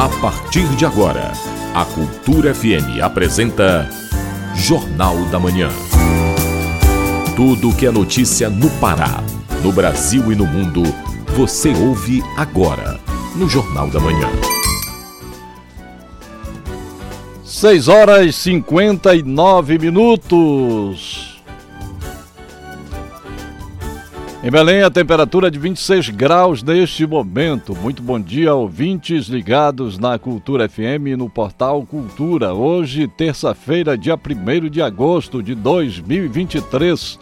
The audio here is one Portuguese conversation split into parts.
A partir de agora, a Cultura FM apresenta Jornal da Manhã. Tudo o que é notícia no Pará, no Brasil e no mundo, você ouve agora no Jornal da Manhã. 6 horas e 59 minutos. Em Belém, a temperatura é de 26 graus neste momento. Muito bom dia, ouvintes ligados na Cultura FM e no portal Cultura. Hoje, terça-feira, dia 1 de agosto de 2023.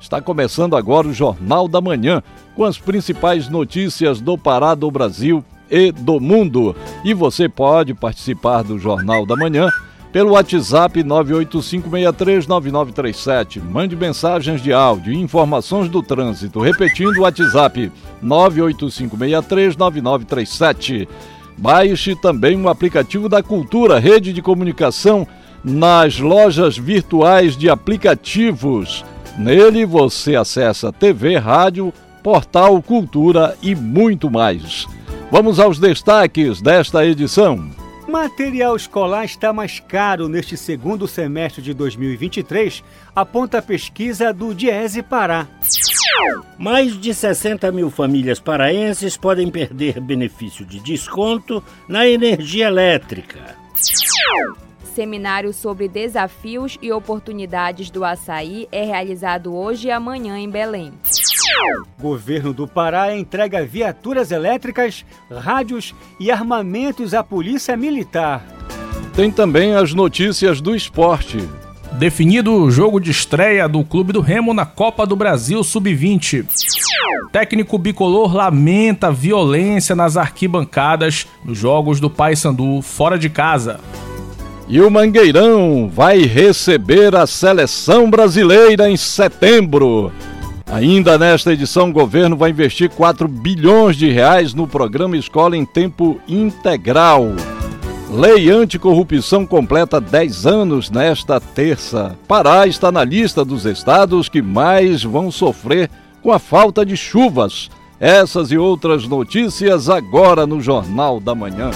Está começando agora o Jornal da Manhã, com as principais notícias do Pará, do Brasil e do mundo. E você pode participar do Jornal da Manhã pelo WhatsApp 985639937. Mande mensagens de áudio e informações do trânsito. Repetindo o WhatsApp 985639937. Baixe também o aplicativo da Cultura, rede de comunicação nas lojas virtuais de aplicativos. Nele você acessa TV, rádio, portal, cultura e muito mais. Vamos aos destaques desta edição. Material escolar está mais caro neste segundo semestre de 2023, aponta a pesquisa do Diese Pará. Mais de 60 mil famílias paraenses podem perder benefício de desconto na energia elétrica. Seminário sobre desafios e oportunidades do açaí é realizado hoje e amanhã em Belém. Governo do Pará entrega viaturas elétricas, rádios e armamentos à Polícia Militar. Tem também as notícias do esporte. Definido o jogo de estreia do Clube do Remo na Copa do Brasil Sub-20. Técnico bicolor lamenta violência nas arquibancadas nos jogos do Paysandu fora de casa. E o Mangueirão vai receber a seleção brasileira em setembro. Ainda nesta edição, o governo vai investir 4 bilhões de reais no programa Escola em Tempo Integral. Lei anticorrupção completa 10 anos nesta terça. Pará está na lista dos estados que mais vão sofrer com a falta de chuvas. Essas e outras notícias agora no Jornal da Manhã.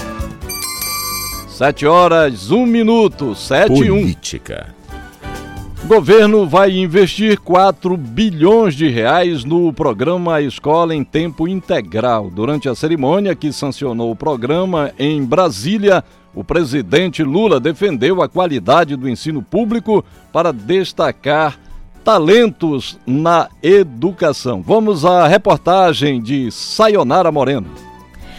7 horas, 1 minuto, 7 e 1. Governo vai investir 4 bilhões de reais no programa Escola em Tempo Integral. Durante a cerimônia que sancionou o programa em Brasília, o presidente Lula defendeu a qualidade do ensino público para destacar talentos na educação. Vamos à reportagem de Sayonara Moreno.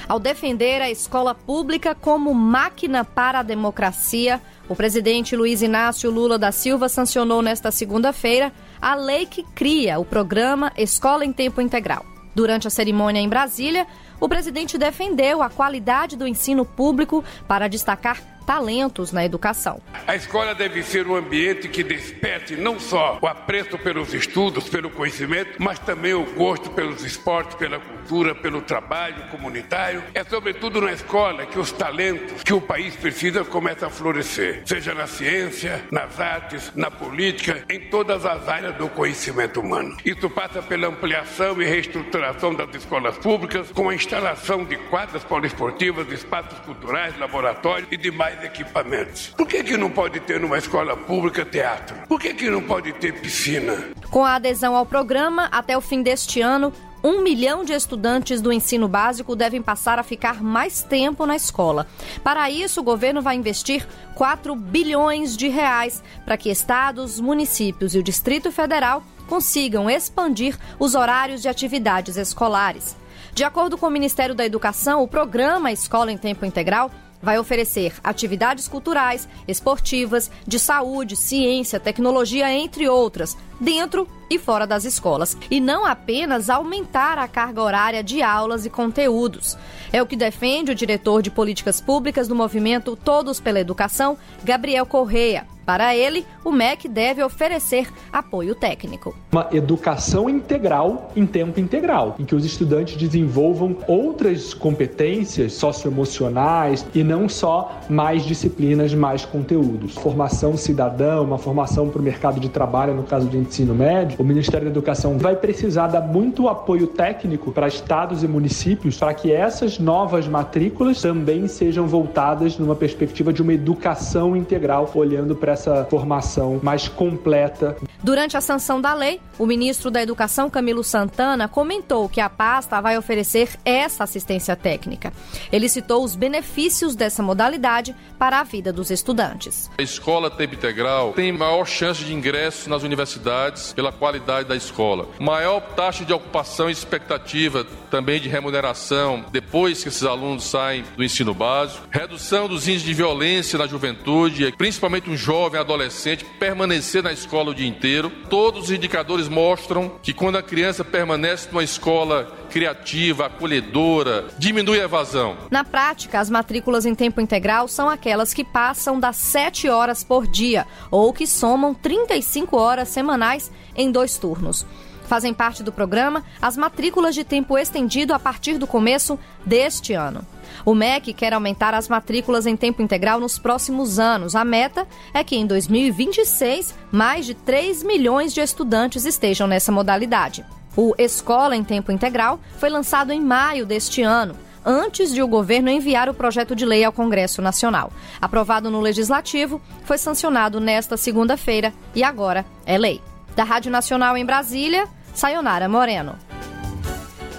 Ao defender a escola pública como máquina para a democracia, o presidente Luiz Inácio Lula da Silva sancionou nesta segunda-feira a lei que cria o programa Escola em Tempo Integral. Durante a cerimônia em Brasília, o presidente defendeu a qualidade do ensino público para destacar talentos na educação. A escola deve ser um ambiente que desperte não só o apreço pelos estudos, pelo conhecimento, mas também o gosto pelos esportes, pela cultura, pelo trabalho comunitário. É sobretudo na escola que os talentos que o país precisa começam a florescer, seja na ciência, nas artes, na política, em todas as áreas do conhecimento humano. Isso passa pela ampliação e reestruturação das escolas públicas, com a instalação de quadras poliesportivas, espaços culturais, laboratórios e demais equipamentos. Por que, que não pode ter numa escola pública teatro? Por que, que não pode ter piscina? Com a adesão ao programa, até o fim deste ano, um milhão de estudantes do ensino básico devem passar a ficar mais tempo na escola. Para isso, o governo vai investir 4 bilhões de reais para que estados, municípios e o Distrito Federal consigam expandir os horários de atividades escolares. De acordo com o Ministério da Educação, o programa Escola em Tempo Integral vai oferecer atividades culturais, esportivas, de saúde, ciência, tecnologia, entre outras, dentro e fora das escolas, e não apenas aumentar a carga horária de aulas e conteúdos. É o que defende o diretor de políticas públicas do movimento Todos pela Educação, Gabriel Correia. Para ele, o MEC deve oferecer apoio técnico. Uma educação integral em tempo integral, em que os estudantes desenvolvam outras competências socioemocionais e não só mais disciplinas, mais conteúdos. Formação cidadã, uma formação para o mercado de trabalho, no caso de ensino médio, o Ministério da Educação vai precisar dar muito apoio técnico para estados e municípios para que essas novas matrículas também sejam voltadas numa perspectiva de uma educação integral, olhando para essa formação mais completa. Durante a sanção da lei, o ministro da Educação, Camilo Santana, comentou que a pasta vai oferecer essa assistência técnica. Ele citou os benefícios dessa modalidade para a vida dos estudantes. A escola tempo integral tem maior chance de ingresso nas universidades pela qualidade da escola, maior taxa de ocupação e expectativa também de remuneração depois que esses alunos saem do ensino básico, redução dos índices de violência na juventude, principalmente um jovem adolescente permanecer na escola o dia inteiro. Todos os indicadores mostram que quando a criança permanece numa escola criativa, acolhedora, diminui a evasão. Na prática, as matrículas em tempo integral são aquelas que passam das 7 horas por dia ou que somam 35 horas semanais em dois turnos. Fazem parte do programa as matrículas de tempo estendido a partir do começo deste ano. O MEC quer aumentar as matrículas em tempo integral nos próximos anos. A meta é que em 2026 mais de 3 milhões de estudantes estejam nessa modalidade. O Escola em Tempo Integral foi lançado em maio deste ano, antes de o governo enviar o projeto de lei ao Congresso Nacional. Aprovado no Legislativo, foi sancionado nesta segunda-feira e agora é lei. Da Rádio Nacional em Brasília, Sayonara Moreno.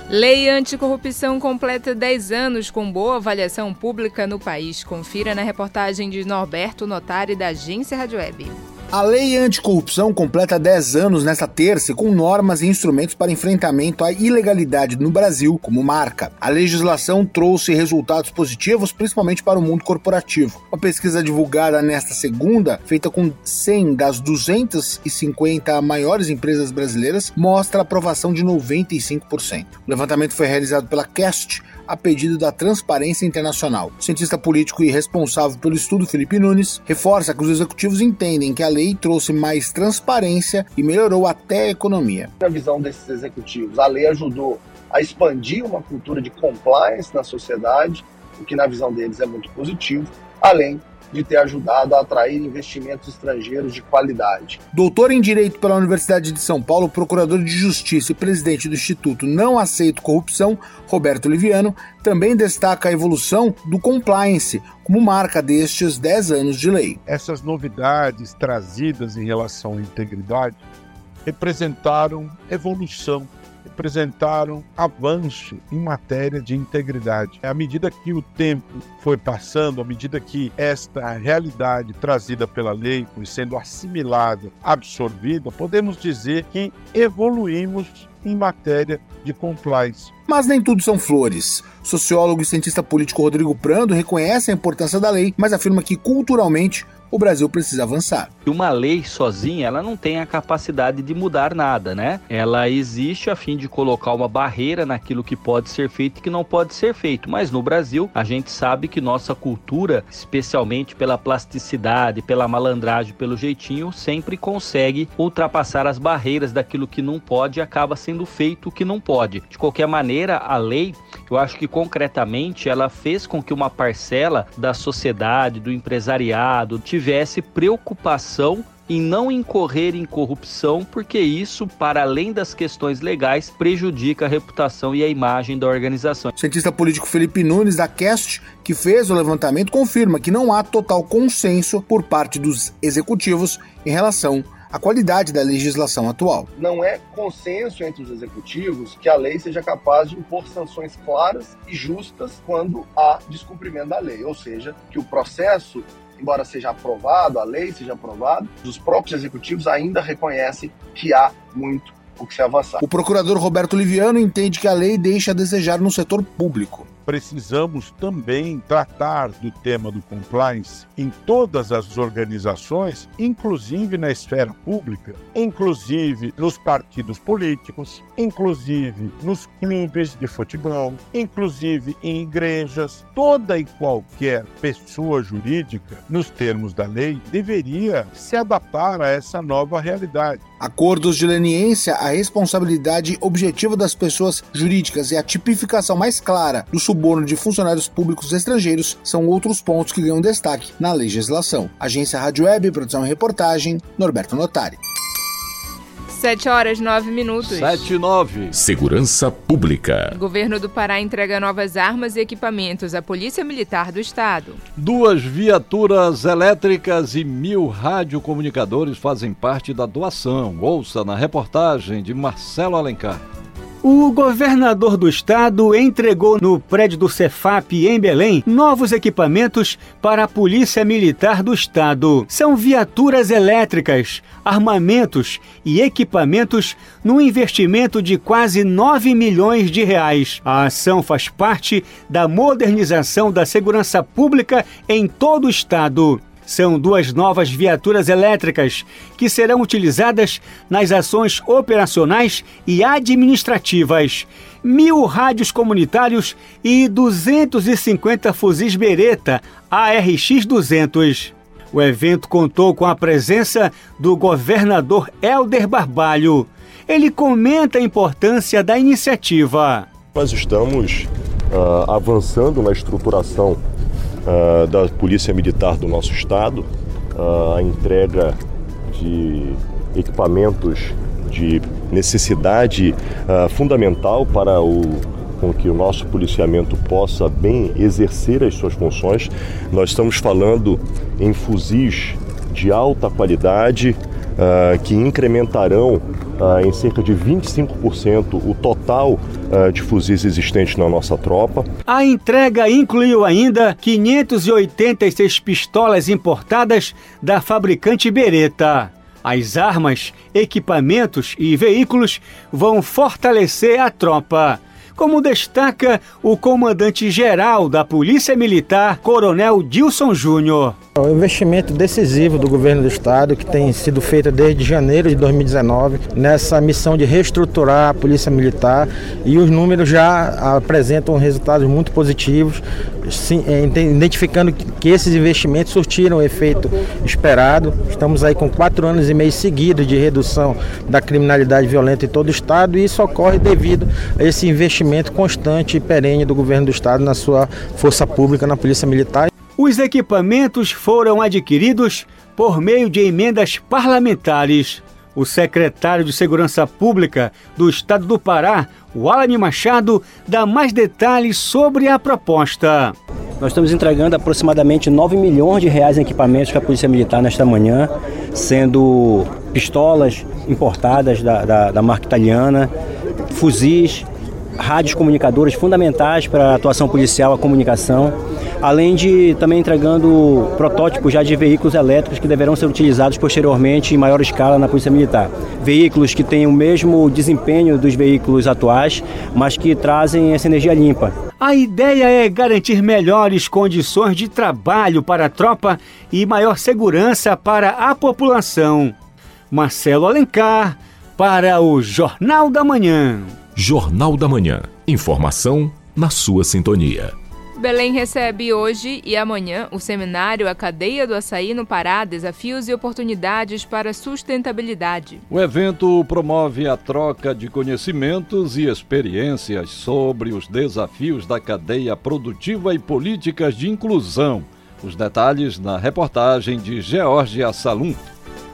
Lei anticorrupção completa 10 anos com boa avaliação pública no país. Confira na reportagem de Norberto Notari, da Agência Rádio Web. A lei anticorrupção completa 10 anos nesta terça com normas e instrumentos para enfrentamento à ilegalidade no Brasil como marca. A legislação trouxe resultados positivos, principalmente para o mundo corporativo. Uma pesquisa divulgada nesta segunda, feita com 100 das 250 maiores empresas brasileiras, mostra aprovação de 95%. O levantamento foi realizado pela Cast, a pedido da Transparência Internacional. O cientista político e responsável pelo estudo, Felipe Nunes, reforça que os executivos entendem que a lei trouxe mais transparência e melhorou até a economia. Na visão desses executivos, a lei ajudou a expandir uma cultura de compliance na sociedade, o que na visão deles é muito positivo, além de ter ajudado a atrair investimentos estrangeiros de qualidade. Doutor em Direito pela Universidade de São Paulo, procurador de Justiça e presidente do Instituto Não Aceito Corrupção, Roberto Liviano, também destaca a evolução do compliance como marca destes 10 anos de lei. Essas novidades trazidas em relação à integridade representaram evolução representaram avanço em matéria de integridade. À medida que o tempo foi passando, à medida que esta realidade trazida pela lei foi sendo assimilada, absorvida, podemos dizer que evoluímos em matéria de compliance. Mas nem tudo são flores. Sociólogo e cientista político Rodrigo Prando reconhece a importância da lei, mas afirma que culturalmente o Brasil precisa avançar. Uma lei sozinha, ela não tem a capacidade de mudar nada, né? Ela existe a fim de colocar uma barreira naquilo que pode ser feito e que não pode ser feito. Mas no Brasil, a gente sabe que nossa cultura, especialmente pela plasticidade, pela malandragem, pelo jeitinho, sempre consegue ultrapassar as barreiras daquilo que não pode e acaba sendo feito o que não pode. De qualquer maneira, a lei, eu acho que concretamente ela fez com que uma parcela da sociedade, do empresariado, tivesse preocupação em não incorrer em corrupção, porque isso, para além das questões legais, prejudica a reputação e a imagem da organização. O cientista político Felipe Nunes, da CAST, que fez o levantamento, confirma que não há total consenso por parte dos executivos em relação à qualidade da legislação atual. Não é consenso entre os executivos que a lei seja capaz de impor sanções claras e justas quando há descumprimento da lei, ou seja, que o processo embora seja aprovado, a lei seja aprovada, os próprios executivos ainda reconhecem que há muito o que se avançar. O procurador Roberto Liviano entende que a lei deixa a desejar no setor público precisamos também tratar do tema do compliance em todas as organizações, inclusive na esfera pública, inclusive nos partidos políticos, inclusive nos clubes de futebol, inclusive em igrejas. Toda e qualquer pessoa jurídica, nos termos da lei, deveria se adaptar a essa nova realidade. Acordos de leniência, a responsabilidade objetiva das pessoas jurídicas e a tipificação mais clara do suborno de funcionários públicos estrangeiros são outros pontos que ganham destaque na legislação. Agência Rádio Web, produção e reportagem, Norberto Notari. 7 horas 9 minutos. 7 e 9. Segurança Pública. O governo do Pará entrega novas armas e equipamentos à Polícia Militar do Estado. Duas viaturas elétricas e mil radiocomunicadores fazem parte da doação. Ouça na reportagem de Marcelo Alencar. O governador do estado entregou no prédio do Cefap em Belém novos equipamentos para a Polícia Militar do Estado. São viaturas elétricas, armamentos e equipamentos no investimento de quase 9 milhões de reais. A ação faz parte da modernização da segurança pública em todo o estado. São duas novas viaturas elétricas que serão utilizadas nas ações operacionais e administrativas. Mil rádios comunitários e 250 fuzis Beretta ARX-200. O evento contou com a presença do governador Helder Barbalho. Ele comenta a importância da iniciativa. Nós estamos uh, avançando na estruturação uh, da Polícia Militar do nosso estado, uh, a entrega de equipamentos de necessidade uh, fundamental para o com que o nosso policiamento possa bem exercer as suas funções. Nós estamos falando em fuzis de alta qualidade uh, que incrementarão uh, em cerca de 25% o total uh, de fuzis existentes na nossa tropa. A entrega incluiu ainda 586 pistolas importadas da fabricante Beretta. As armas, equipamentos e veículos vão fortalecer a tropa como destaca o comandante-geral da Polícia Militar, Coronel Dilson Júnior. O investimento decisivo do governo do estado, que tem sido feito desde janeiro de 2019, nessa missão de reestruturar a Polícia Militar, e os números já apresentam resultados muito positivos, é, identificando que esses investimentos surtiram o efeito esperado. Estamos aí com quatro anos e meio seguidos de redução da criminalidade violenta em todo o estado, e isso ocorre devido a esse investimento constante e perene do governo do estado na sua força pública, na Polícia Militar. Os equipamentos foram adquiridos por meio de emendas parlamentares. O secretário de Segurança Pública do Estado do Pará, Walani Machado, dá mais detalhes sobre a proposta. Nós estamos entregando aproximadamente 9 milhões de reais em equipamentos para a Polícia Militar nesta manhã, sendo pistolas importadas da, da, da marca italiana, fuzis, rádios comunicadores fundamentais para a atuação policial, a comunicação além de também entregando protótipos já de veículos elétricos que deverão ser utilizados posteriormente em maior escala na Polícia Militar. Veículos que têm o mesmo desempenho dos veículos atuais, mas que trazem essa energia limpa. A ideia é garantir melhores condições de trabalho para a tropa e maior segurança para a população. Marcelo Alencar, para o Jornal da Manhã. Jornal da Manhã. Informação na sua sintonia. Belém recebe hoje e amanhã o seminário A Cadeia do Açaí no Pará: Desafios e Oportunidades para Sustentabilidade. O evento promove a troca de conhecimentos e experiências sobre os desafios da cadeia produtiva e políticas de inclusão. Os detalhes na reportagem de Georgia Salum.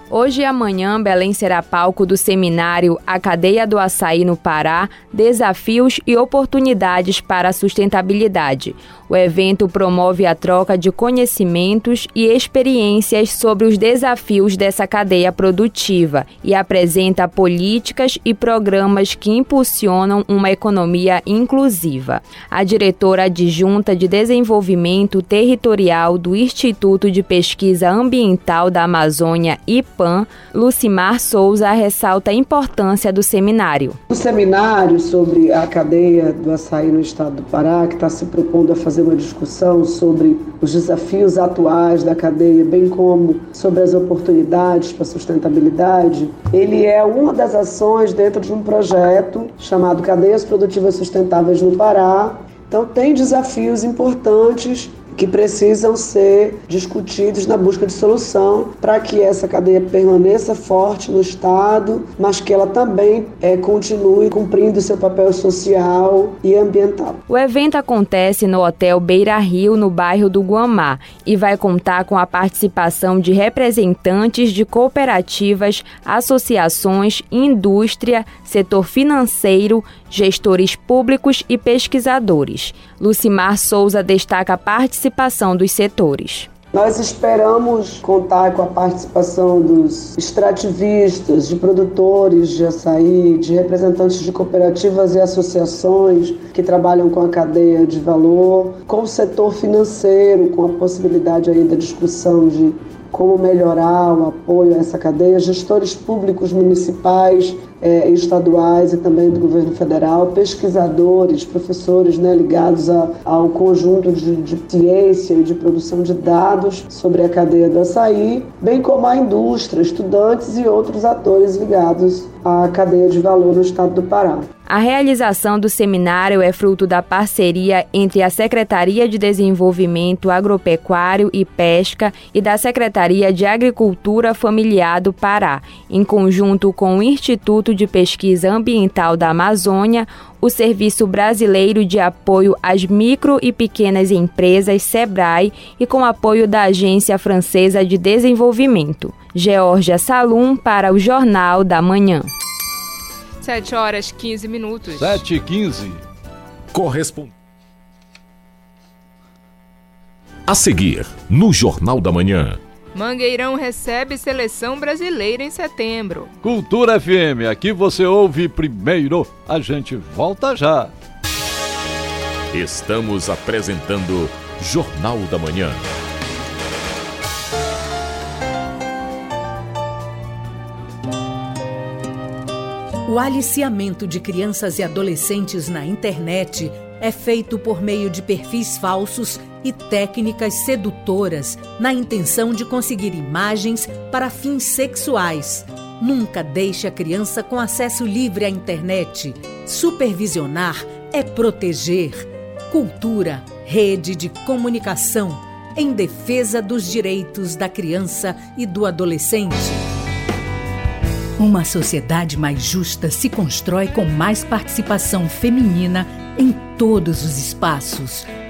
Hoje e amanhã, Belém será palco do seminário A Cadeia do Açaí no Pará: Desafios e Oportunidades para a Sustentabilidade. O evento promove a troca de conhecimentos e experiências sobre os desafios dessa cadeia produtiva e apresenta políticas e programas que impulsionam uma economia inclusiva. A diretora adjunta de Desenvolvimento Territorial do Instituto de Pesquisa Ambiental da Amazônia, IPAM, Lucimar Souza, ressalta a importância do seminário. O seminário sobre a cadeia do açaí no estado do Pará, que está se propondo a fazer fazer uma discussão sobre os desafios atuais da cadeia, bem como sobre as oportunidades para sustentabilidade. Ele é uma das ações dentro de um projeto chamado Cadeias Produtivas Sustentáveis no Pará. Então, tem desafios importantes que precisam ser discutidos na busca de solução para que essa cadeia permaneça forte no Estado, mas que ela também é, continue cumprindo seu papel social e ambiental. O evento acontece no Hotel Beira Rio, no bairro do Guamá, e vai contar com a participação de representantes de cooperativas, associações, indústria, setor financeiro, gestores públicos e pesquisadores. Lucimar Souza destaca a participação dos setores. Nós esperamos contar com a participação dos extrativistas, de produtores de açaí, de representantes de cooperativas e associações que trabalham com a cadeia de valor, com o setor financeiro, com a possibilidade aí da discussão de como melhorar o apoio a essa cadeia, gestores públicos municipais, eh, estaduais e também do governo federal, pesquisadores, professores né, ligados a, ao conjunto de, de ciência e de produção de dados sobre a cadeia do açaí, bem como a indústria, estudantes e outros atores ligados à cadeia de valor no estado do Pará. A realização do seminário é fruto da parceria entre a Secretaria de Desenvolvimento Agropecuário e Pesca e da Secretaria de Agricultura Familiar do Pará, em conjunto com o Instituto de Pesquisa Ambiental da Amazônia, o Serviço Brasileiro de Apoio às Micro e Pequenas Empresas, SEBRAE, e com apoio da Agência Francesa de Desenvolvimento. Georgia Salum para o Jornal da Manhã. 7 horas 15 minutos. 7 e 15. Corresponde. A seguir, no Jornal da Manhã. Mangueirão recebe seleção brasileira em setembro. Cultura FM, aqui você ouve primeiro. A gente volta já. Estamos apresentando Jornal da Manhã. O aliciamento de crianças e adolescentes na internet é feito por meio de perfis falsos e técnicas sedutoras na intenção de conseguir imagens para fins sexuais. Nunca deixe a criança com acesso livre à internet. Supervisionar é proteger. Cultura, rede de comunicação em defesa dos direitos da criança e do adolescente. Uma sociedade mais justa se constrói com mais participação feminina em todos os espaços.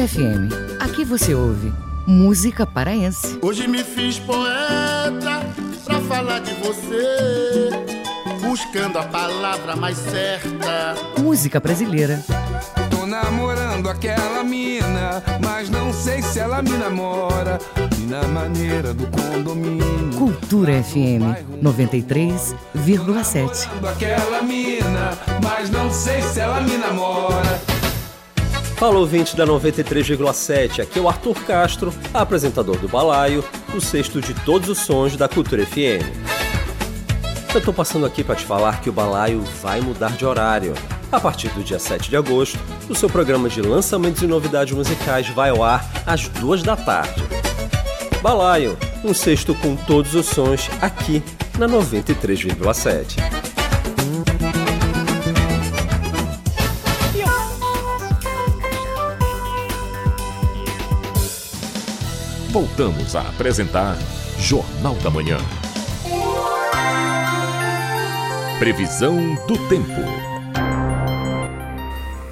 Cultura FM. Aqui você ouve música paraense. Hoje me fiz poeta pra falar de você, buscando a palavra mais certa. Música brasileira. Tô namorando aquela mina, mas não sei se ela me namora. E na maneira do condomínio. Cultura FM 93,7. Aquela mina, mas não sei se ela me namora. Fala ouvinte da 93,7, aqui é o Arthur Castro, apresentador do Balaio, o sexto de todos os sons da Cultura FM. Eu tô passando aqui para te falar que o Balaio vai mudar de horário. A partir do dia 7 de agosto, o seu programa de lançamentos e novidades musicais vai ao ar às duas da tarde. Balaio, um sexto com todos os sons aqui na 93,7. Voltamos a apresentar Jornal da Manhã. Previsão do tempo.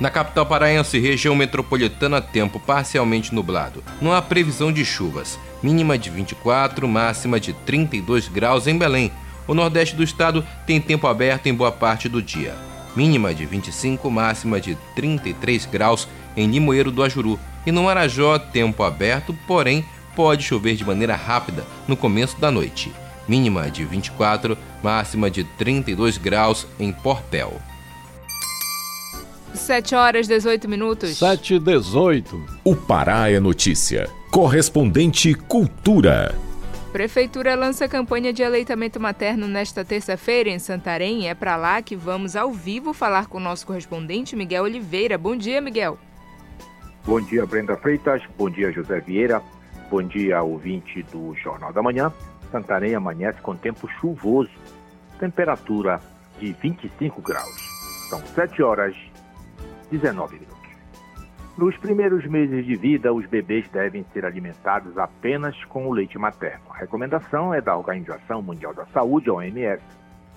Na capital paraense, região metropolitana, tempo parcialmente nublado. Não há previsão de chuvas. Mínima de 24, máxima de 32 graus em Belém. O nordeste do estado tem tempo aberto em boa parte do dia. Mínima de 25, máxima de 33 graus em Limoeiro do Ajuru. E no Marajó, tempo aberto, porém pode chover de maneira rápida no começo da noite. Mínima de 24, máxima de 32 graus em Portel. 7 horas 18 minutos. 7 e 18. O Pará é notícia. Correspondente Cultura. Prefeitura lança campanha de aleitamento materno nesta terça-feira em Santarém. É para lá que vamos ao vivo falar com o nosso correspondente Miguel Oliveira. Bom dia, Miguel. Bom dia, Brenda Freitas. Bom dia, José Vieira. Bom dia, ouvinte do Jornal da Manhã. Santarém amanhece com tempo chuvoso, temperatura de 25 graus. São 7 horas 19 minutos. Nos primeiros meses de vida, os bebês devem ser alimentados apenas com o leite materno. A recomendação é da Organização Mundial da Saúde, OMS.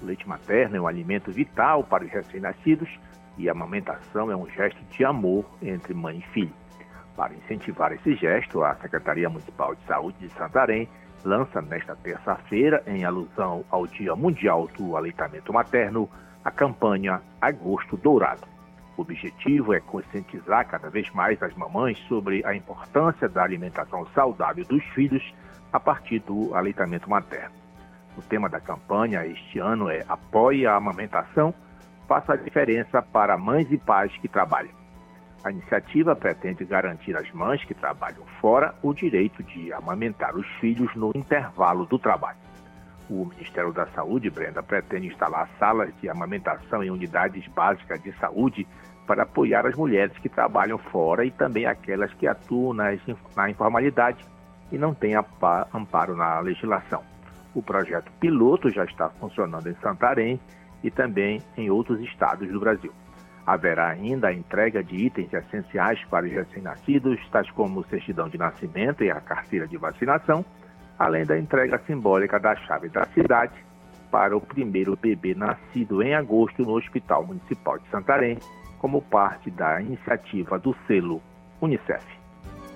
O leite materno é um alimento vital para os recém-nascidos e a amamentação é um gesto de amor entre mãe e filho. Para incentivar esse gesto, a Secretaria Municipal de Saúde de Santarém lança nesta terça-feira, em alusão ao Dia Mundial do Aleitamento Materno, a campanha Agosto Dourado. O objetivo é conscientizar cada vez mais as mamães sobre a importância da alimentação saudável dos filhos a partir do aleitamento materno. O tema da campanha este ano é Apoie a amamentação, faça a diferença para mães e pais que trabalham. A iniciativa pretende garantir às mães que trabalham fora o direito de amamentar os filhos no intervalo do trabalho. O Ministério da Saúde, Brenda, pretende instalar salas de amamentação em unidades básicas de saúde para apoiar as mulheres que trabalham fora e também aquelas que atuam na informalidade e não têm amparo na legislação. O projeto piloto já está funcionando em Santarém e também em outros estados do Brasil. Haverá ainda a entrega de itens essenciais para os recém-nascidos, tais como certidão de nascimento e a carteira de vacinação, além da entrega simbólica da chave da cidade para o primeiro bebê nascido em agosto no Hospital Municipal de Santarém, como parte da iniciativa do selo Unicef.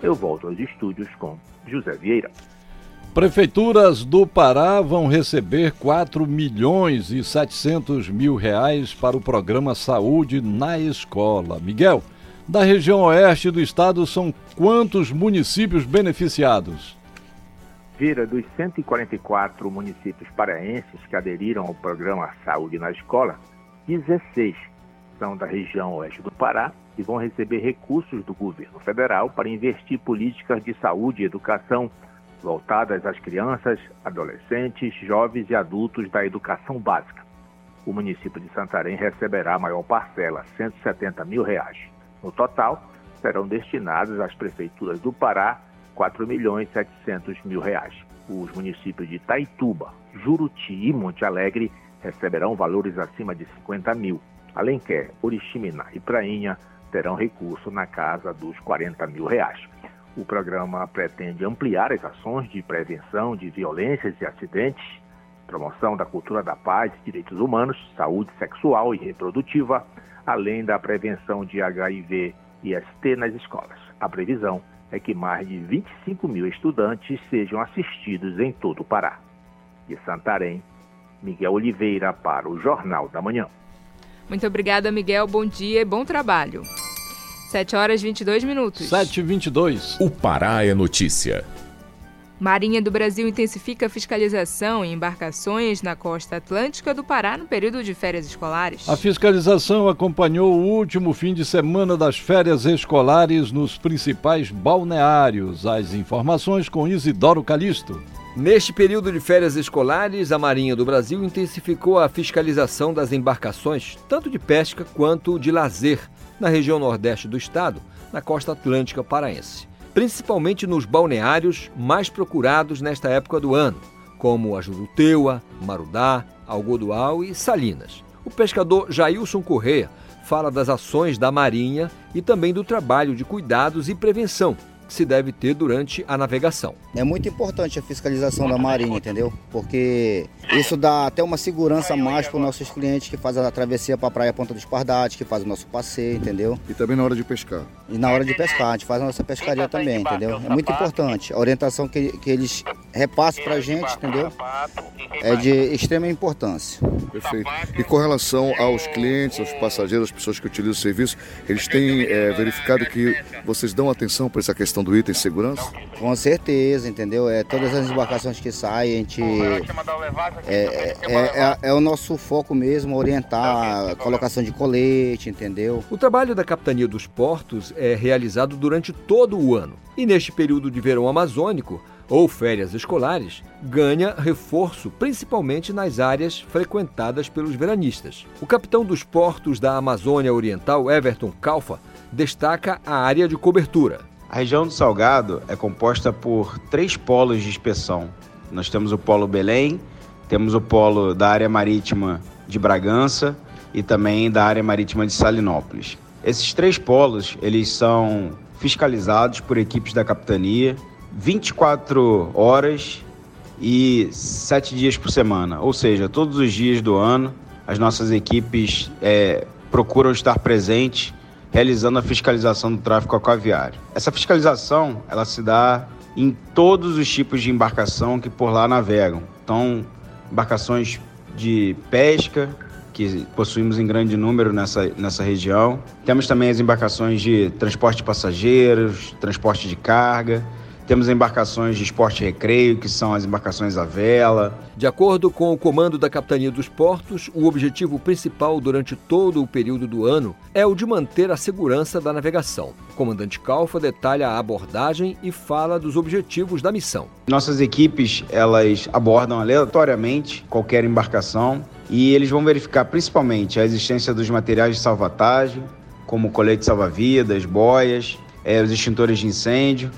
Eu volto aos estúdios com José Vieira. Prefeituras do Pará vão receber 4 milhões e 700 mil reais para o programa Saúde na Escola. Miguel, da região oeste do estado são quantos municípios beneficiados? Vira, dos 144 municípios paraenses que aderiram ao programa Saúde na Escola, 16 são da região oeste do Pará e vão receber recursos do governo federal para investir políticas de saúde e educação voltadas às crianças, adolescentes, jovens e adultos da educação básica. O município de Santarém receberá a maior parcela, 170 mil reais. No total, serão destinados às prefeituras do Pará 4 milhões 700 mil reais. Os municípios de Taituba, Juruti e Monte Alegre receberão valores acima de 50 mil. Alenquer, Oriximiná e Prainha terão recurso na casa dos 40 mil reais. O programa pretende ampliar as ações de prevenção de violências e acidentes, promoção da cultura da paz e direitos humanos, saúde sexual e reprodutiva, além da prevenção de HIV e ST nas escolas. A previsão é que mais de 25 mil estudantes sejam assistidos em todo o Pará. De Santarém, Miguel Oliveira para o Jornal da Manhã. Muito obrigada, Miguel. Bom dia e bom trabalho. 7 horas e 22 minutos. 7 e 22. O Pará é notícia. Marinha do Brasil intensifica a fiscalização em embarcações na costa atlântica do Pará no período de férias escolares. A fiscalização acompanhou o último fim de semana das férias escolares nos principais balneários. As informações com Isidoro Calixto. Neste período de férias escolares, a Marinha do Brasil intensificou a fiscalização das embarcações, tanto de pesca quanto de lazer, na região nordeste do estado, na costa atlântica paraense, principalmente nos balneários mais procurados nesta época do ano, como a Juruteua, Marudá, Algodual e Salinas. O pescador Jailson Correia fala das ações da Marinha e também do trabalho de cuidados e prevenção que se deve ter durante a navegação. É muito importante a fiscalização da Marinha, entendeu? Porque isso dá até uma segurança mais para os nossos clientes que fazem a travessia para a Praia Ponta dos Pardates, que fazem o nosso passeio, entendeu? E também na hora de pescar. E na hora de pescar, a gente faz a nossa pescaria também, entendeu? É muito importante a orientação que, que eles repasse para a gente, entendeu? É de extrema importância. Perfeito. E com relação aos clientes, aos passageiros, as pessoas que utilizam o serviço, eles têm é, verificado que vocês dão atenção para essa questão do item de segurança? Com certeza, entendeu? É, todas as embarcações que saem, a gente. É, é, é, é o nosso foco mesmo, orientar a colocação de colete, entendeu? O trabalho da Capitania dos Portos é realizado durante todo o ano. E neste período de verão amazônico, ou férias escolares, ganha reforço principalmente nas áreas frequentadas pelos veranistas. O capitão dos portos da Amazônia Oriental, Everton Calfa, destaca a área de cobertura. A região do Salgado é composta por três polos de inspeção. Nós temos o polo Belém, temos o polo da área marítima de Bragança e também da área marítima de Salinópolis. Esses três polos, eles são fiscalizados por equipes da capitania 24 horas e 7 dias por semana, ou seja, todos os dias do ano, as nossas equipes é, procuram estar presentes realizando a fiscalização do tráfego aquaviário. Essa fiscalização ela se dá em todos os tipos de embarcação que por lá navegam. Então, embarcações de pesca, que possuímos em grande número nessa, nessa região. Temos também as embarcações de transporte de passageiros, transporte de carga, temos embarcações de esporte e recreio, que são as embarcações à vela. De acordo com o comando da Capitania dos Portos, o objetivo principal durante todo o período do ano é o de manter a segurança da navegação. O comandante Calfa detalha a abordagem e fala dos objetivos da missão. Nossas equipes, elas abordam aleatoriamente qualquer embarcação e eles vão verificar principalmente a existência dos materiais de salvatagem, como colete salva-vidas, boias, é, os extintores de incêndio,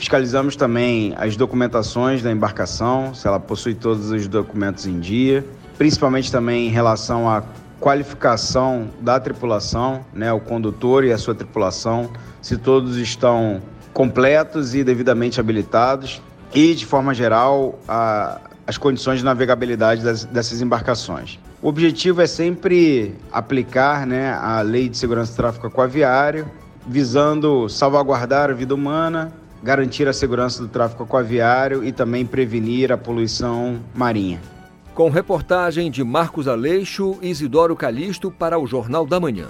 Fiscalizamos também as documentações da embarcação, se ela possui todos os documentos em dia, principalmente também em relação à qualificação da tripulação, né, o condutor e a sua tripulação, se todos estão completos e devidamente habilitados e, de forma geral, a, as condições de navegabilidade das, dessas embarcações. O objetivo é sempre aplicar né, a Lei de Segurança do Tráfego Aquaviário, visando salvaguardar a vida humana, garantir a segurança do tráfego aquaviário e também prevenir a poluição marinha. Com reportagem de Marcos Aleixo e Isidoro Calixto para o Jornal da Manhã.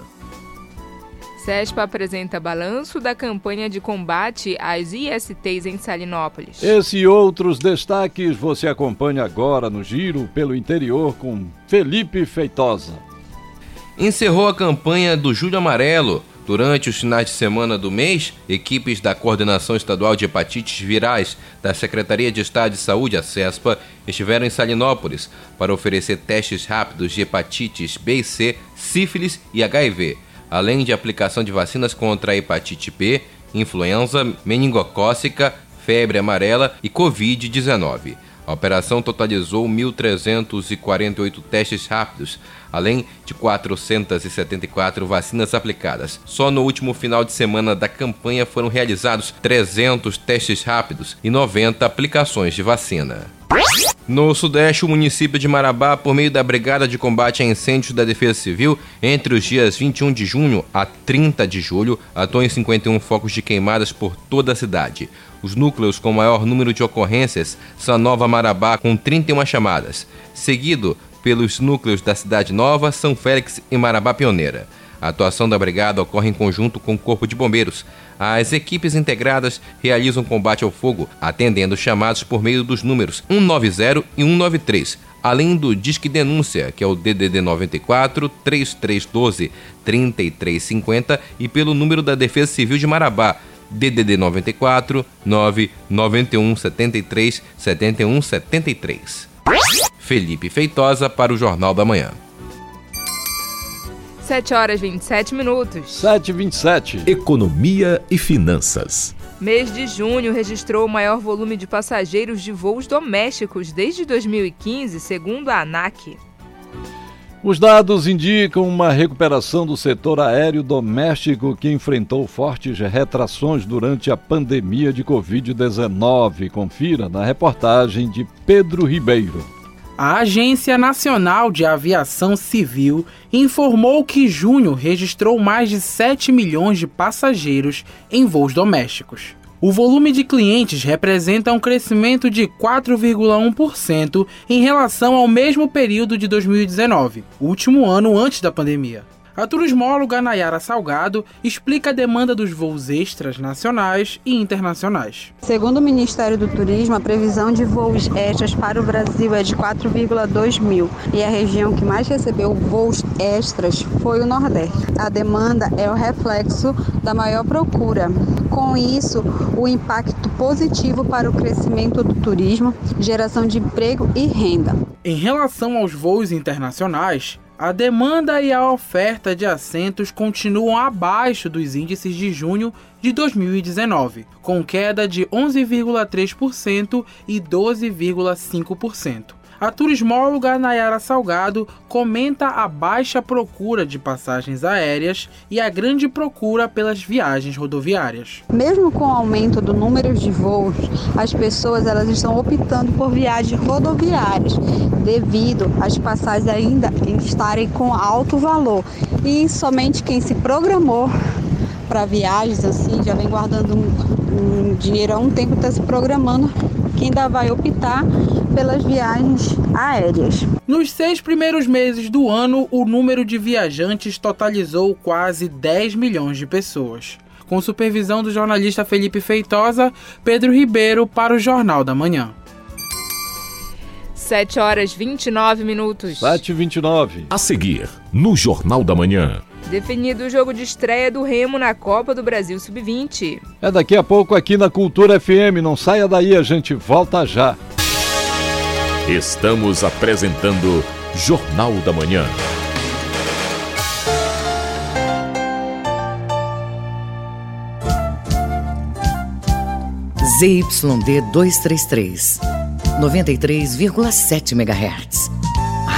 SESPA apresenta balanço da campanha de combate às ISTs em Salinópolis. Esse e outros destaques você acompanha agora no Giro pelo Interior com Felipe Feitosa. Encerrou a campanha do Júlio Amarelo Durante os finais de semana do mês, equipes da Coordenação Estadual de Hepatites Virais da Secretaria de Estado de Saúde, a CESPA, estiveram em Salinópolis para oferecer testes rápidos de hepatites B e C, sífilis e HIV, além de aplicação de vacinas contra a hepatite B, influenza, meningocócica, febre amarela e Covid-19. A operação totalizou 1.348 testes rápidos, além de 474 vacinas aplicadas. Só no último final de semana da campanha foram realizados 300 testes rápidos e 90 aplicações de vacina. No Sudeste, o município de Marabá, por meio da Brigada de Combate a Incêndios da Defesa Civil, entre os dias 21 de junho a 30 de julho, atuou em 51 focos de queimadas por toda a cidade. Os núcleos com maior número de ocorrências são a Nova Marabá, com 31 chamadas, seguido pelos núcleos da Cidade Nova, São Félix e Marabá Pioneira. A atuação da brigada ocorre em conjunto com o Corpo de Bombeiros. As equipes integradas realizam combate ao fogo, atendendo chamados por meio dos números 190 e 193, além do Disque Denúncia, que é o DDD 94 3312 3350 e pelo número da Defesa Civil de Marabá, DDD 94 991 73 71 73. Felipe Feitosa para o Jornal da Manhã. 7 horas 27 minutos. 7 e 27. Economia e finanças. Mês de junho registrou o maior volume de passageiros de voos domésticos desde 2015, segundo a ANAC. Os dados indicam uma recuperação do setor aéreo doméstico que enfrentou fortes retrações durante a pandemia de Covid-19. Confira na reportagem de Pedro Ribeiro. A Agência Nacional de Aviação Civil informou que junho registrou mais de 7 milhões de passageiros em voos domésticos. O volume de clientes representa um crescimento de 4,1% em relação ao mesmo período de 2019, último ano antes da pandemia. A turismóloga Nayara Salgado explica a demanda dos voos extras nacionais e internacionais. Segundo o Ministério do Turismo, a previsão de voos extras para o Brasil é de 4,2 mil e a região que mais recebeu voos extras foi o Nordeste. A demanda é o reflexo da maior procura. Com isso, o impacto positivo para o crescimento do turismo, geração de emprego e renda. Em relação aos voos internacionais, a demanda e a oferta de assentos continuam abaixo dos índices de junho de 2019, com queda de 11,3% e 12,5%. A turismóloga Nayara Salgado comenta a baixa procura de passagens aéreas e a grande procura pelas viagens rodoviárias. Mesmo com o aumento do número de voos, as pessoas elas estão optando por viagens rodoviárias, devido às passagens ainda estarem com alto valor. E somente quem se programou para viagens assim, já vem guardando um, um dinheiro há um tempo, está se programando que ainda vai optar pelas viagens aéreas. Nos seis primeiros meses do ano, o número de viajantes totalizou quase 10 milhões de pessoas. Com supervisão do jornalista Felipe Feitosa, Pedro Ribeiro para o Jornal da Manhã. 7 horas 29 minutos. 7 e 29. A seguir, no Jornal da Manhã. Definido o jogo de estreia do Remo na Copa do Brasil Sub-20. É daqui a pouco aqui na Cultura FM. Não saia daí, a gente volta já. Estamos apresentando Jornal da Manhã. ZYD 233, 93,7 MHz.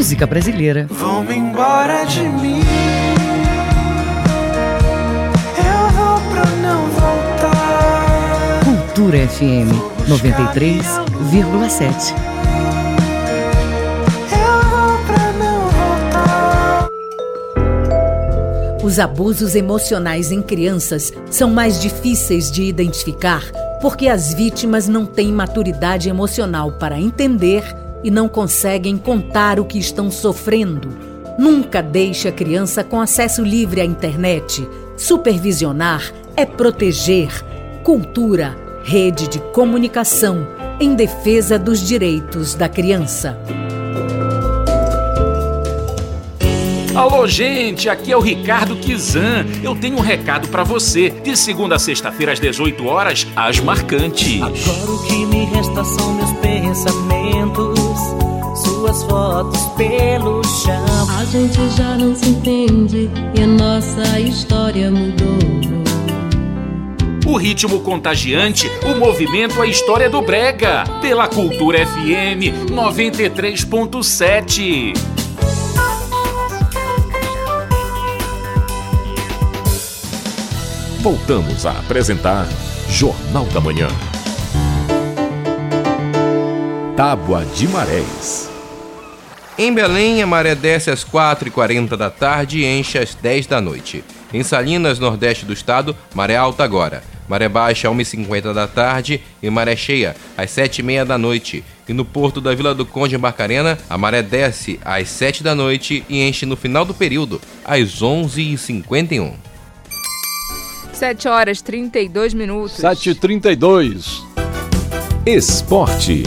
Música brasileira. Vão embora de mim. Eu vou pra não voltar. Cultura FM 93,7. Eu vou pra não voltar. Os abusos emocionais em crianças são mais difíceis de identificar porque as vítimas não têm maturidade emocional para entender e não conseguem contar o que estão sofrendo. Nunca deixe a criança com acesso livre à internet. Supervisionar é proteger. Cultura, rede de comunicação em defesa dos direitos da criança. Alô, gente, aqui é o Ricardo Kizan. Eu tenho um recado para você. De segunda a sexta-feira às 18 horas, as marcantes. Agora o que me resta são meus pensamentos, suas fotos pelo chão. A gente já não se entende e a nossa história mudou. O ritmo contagiante, o movimento, a história do Brega. Pela Cultura FM 93.7. Voltamos a apresentar Jornal da Manhã. Tábua de Marés. Em Belém, a maré desce às 4h40 da tarde e enche às 10 da noite. Em Salinas, nordeste do estado, maré alta agora. Maré baixa, 1h50 da tarde e maré cheia, às 7h30 da noite. E no porto da Vila do Conde, em Barcarena, a maré desce às 7 da noite e enche no final do período, às 11h51. 7 horas 32 minutos. 7h32. Esporte.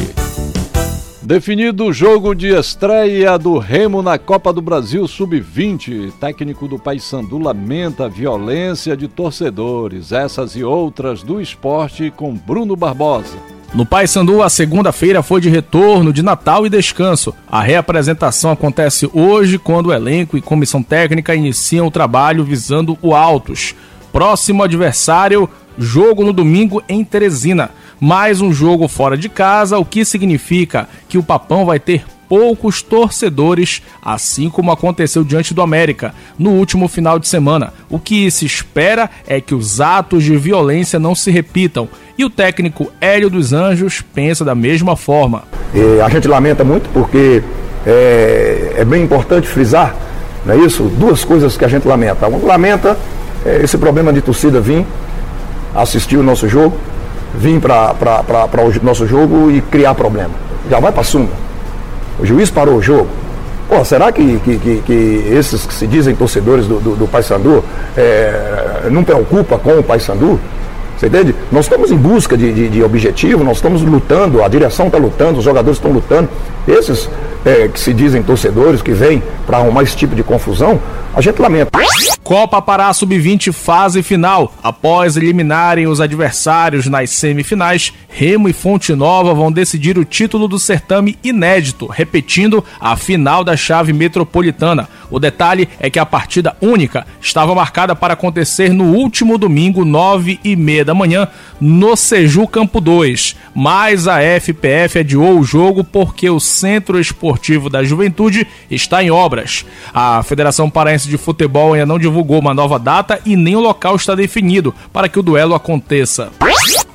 Definido o jogo de estreia do Remo na Copa do Brasil Sub-20, técnico do Paysandu lamenta a violência de torcedores, essas e outras do esporte com Bruno Barbosa. No Paysandu, a segunda-feira foi de retorno de Natal e descanso. A reapresentação acontece hoje quando o elenco e comissão técnica iniciam o trabalho visando o Altos. Próximo adversário, jogo no domingo em Teresina. Mais um jogo fora de casa, o que significa que o Papão vai ter poucos torcedores, assim como aconteceu diante do América no último final de semana. O que se espera é que os atos de violência não se repitam. E o técnico Hélio dos Anjos pensa da mesma forma. E a gente lamenta muito porque é, é bem importante frisar, não é isso? Duas coisas que a gente lamenta. Um lamenta é, esse problema de torcida vir assistir o nosso jogo, vir para o nosso jogo e criar problema. Já vai para suma. O juiz parou o jogo. Pô, será que, que, que, que esses que se dizem torcedores do, do, do Paysandu é, não preocupa com o Paysandu? Você entende? Nós estamos em busca de, de, de objetivo, nós estamos lutando, a direção está lutando, os jogadores estão lutando. Esses é, que se dizem torcedores, que vêm para arrumar esse tipo de confusão, a gente lamenta. Copa Pará Sub-20 fase final. Após eliminarem os adversários nas semifinais, Remo e Fonte Nova vão decidir o título do certame inédito, repetindo a final da chave metropolitana. O detalhe é que a partida única estava marcada para acontecer no último domingo, nove e meia da manhã, no Seju Campo 2. Mas a FPF adiou o jogo porque o Centro Esportivo da Juventude está em obras. A Federação Paraense de Futebol ainda não divulgou uma nova data e nem o local está definido para que o duelo aconteça.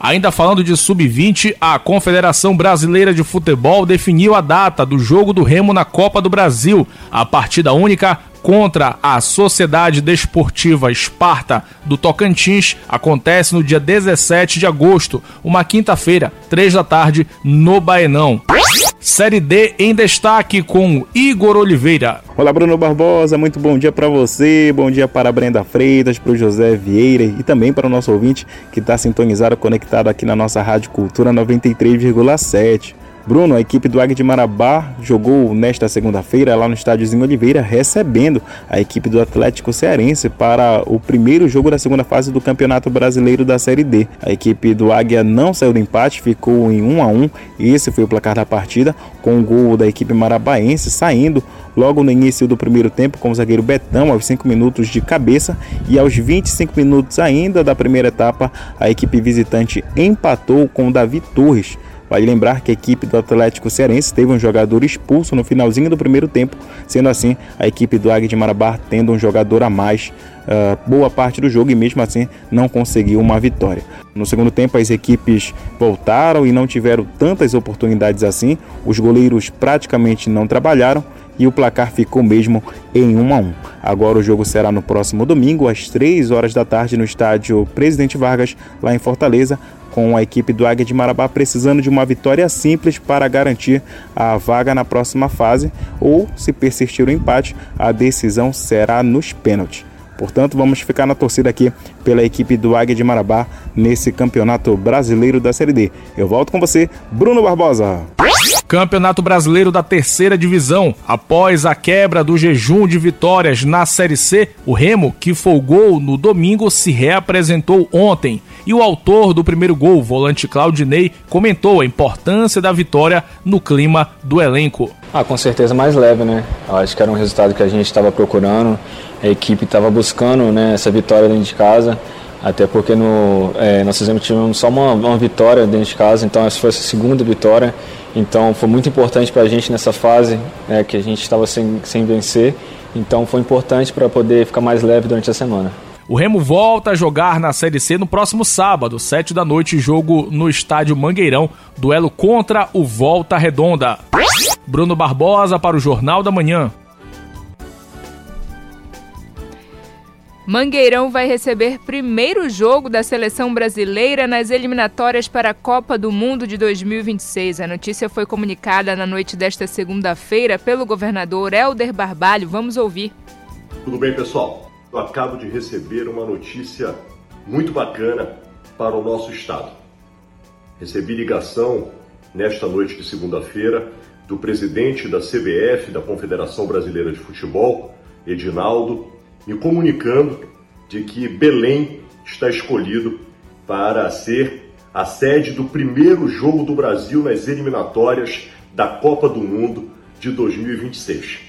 Ainda falando de sub-20, a Confederação Brasileira de Futebol definiu a data do jogo do Remo na Copa do Brasil. A partida única contra a Sociedade Desportiva Esparta do Tocantins acontece no dia 17 de agosto, uma quinta-feira, três da tarde, no Baenão. Série D em destaque com Igor Oliveira. Olá, Bruno Barbosa, muito bom dia para você, bom dia para a Brenda Freitas, para o José Vieira e também para o nosso ouvinte que está sintonizado, conectado aqui na nossa Rádio Cultura 93,7. Bruno, a equipe do Águia de Marabá jogou nesta segunda-feira lá no estádiozinho Oliveira, recebendo a equipe do Atlético Cearense para o primeiro jogo da segunda fase do Campeonato Brasileiro da Série D. A equipe do Águia não saiu do empate, ficou em 1 a 1 e esse foi o placar da partida, com o gol da equipe marabaense saindo logo no início do primeiro tempo com o zagueiro Betão aos 5 minutos de cabeça. E aos 25 minutos ainda da primeira etapa a equipe visitante empatou com o Davi Torres Vale lembrar que a equipe do Atlético Cearense teve um jogador expulso no finalzinho do primeiro tempo, sendo assim a equipe do Águia de Marabá tendo um jogador a mais uh, boa parte do jogo e mesmo assim não conseguiu uma vitória. No segundo tempo as equipes voltaram e não tiveram tantas oportunidades assim, os goleiros praticamente não trabalharam e o placar ficou mesmo em 1 a 1. Agora o jogo será no próximo domingo às 3 horas da tarde no estádio Presidente Vargas, lá em Fortaleza, com a equipe do Águia de Marabá precisando de uma vitória simples para garantir a vaga na próxima fase, ou, se persistir o empate, a decisão será nos pênaltis. Portanto, vamos ficar na torcida aqui pela equipe do Águia de Marabá nesse Campeonato Brasileiro da Série D. Eu volto com você, Bruno Barbosa. Campeonato Brasileiro da Terceira Divisão. Após a quebra do jejum de vitórias na Série C, o Remo, que folgou no domingo, se reapresentou ontem. E o autor do primeiro gol, volante Claudinei, comentou a importância da vitória no clima do elenco. Ah, com certeza mais leve, né? Eu acho que era um resultado que a gente estava procurando, a equipe estava buscando né, essa vitória dentro de casa. Até porque no, é, nós fizemos tivemos só uma, uma vitória dentro de casa, então essa foi a segunda vitória. Então foi muito importante para a gente nessa fase né, que a gente estava sem, sem vencer. Então foi importante para poder ficar mais leve durante a semana. O Remo volta a jogar na Série C no próximo sábado, 7 da noite, jogo no estádio Mangueirão, duelo contra o Volta Redonda. Bruno Barbosa para o Jornal da Manhã. Mangueirão vai receber primeiro jogo da seleção brasileira nas eliminatórias para a Copa do Mundo de 2026. A notícia foi comunicada na noite desta segunda-feira pelo governador Helder Barbalho. Vamos ouvir. Tudo bem, pessoal? Eu acabo de receber uma notícia muito bacana para o nosso estado. Recebi ligação nesta noite de segunda-feira do presidente da CBF, da Confederação Brasileira de Futebol, Edinaldo, me comunicando de que Belém está escolhido para ser a sede do primeiro jogo do Brasil nas eliminatórias da Copa do Mundo de 2026.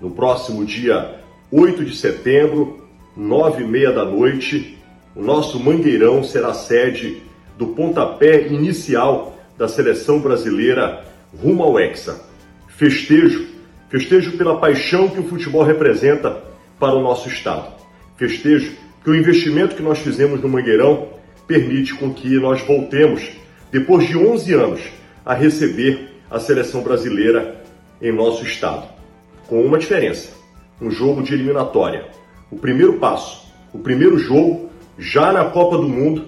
No próximo dia 8 de setembro, nove e meia da noite, o nosso Mangueirão será sede do pontapé inicial da seleção brasileira rumo ao Hexa. Festejo, festejo pela paixão que o futebol representa para o nosso estado. Festejo que o investimento que nós fizemos no Mangueirão permite com que nós voltemos, depois de 11 anos, a receber a seleção brasileira em nosso estado. Com uma diferença: um jogo de eliminatória. O primeiro passo, o primeiro jogo já na Copa do Mundo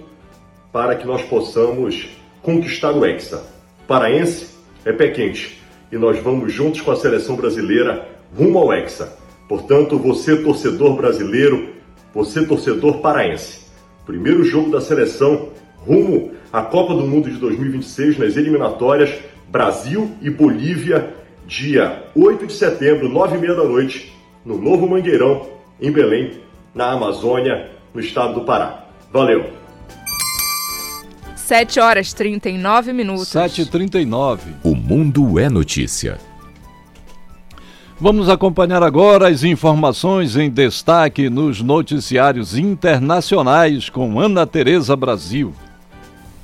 para que nós possamos conquistar o Hexa. Paraense é pé quente e nós vamos juntos com a seleção brasileira rumo ao Hexa. Portanto, você torcedor brasileiro, você torcedor paraense, primeiro jogo da seleção rumo à Copa do Mundo de 2026 nas eliminatórias Brasil e Bolívia, dia 8 de setembro, 9 e meia da noite, no Novo Mangueirão, em Belém, na Amazônia, no estado do Pará. Valeu! 7 horas 39 minutos. 7h39. O mundo é notícia. Vamos acompanhar agora as informações em destaque nos noticiários internacionais com Ana Tereza Brasil.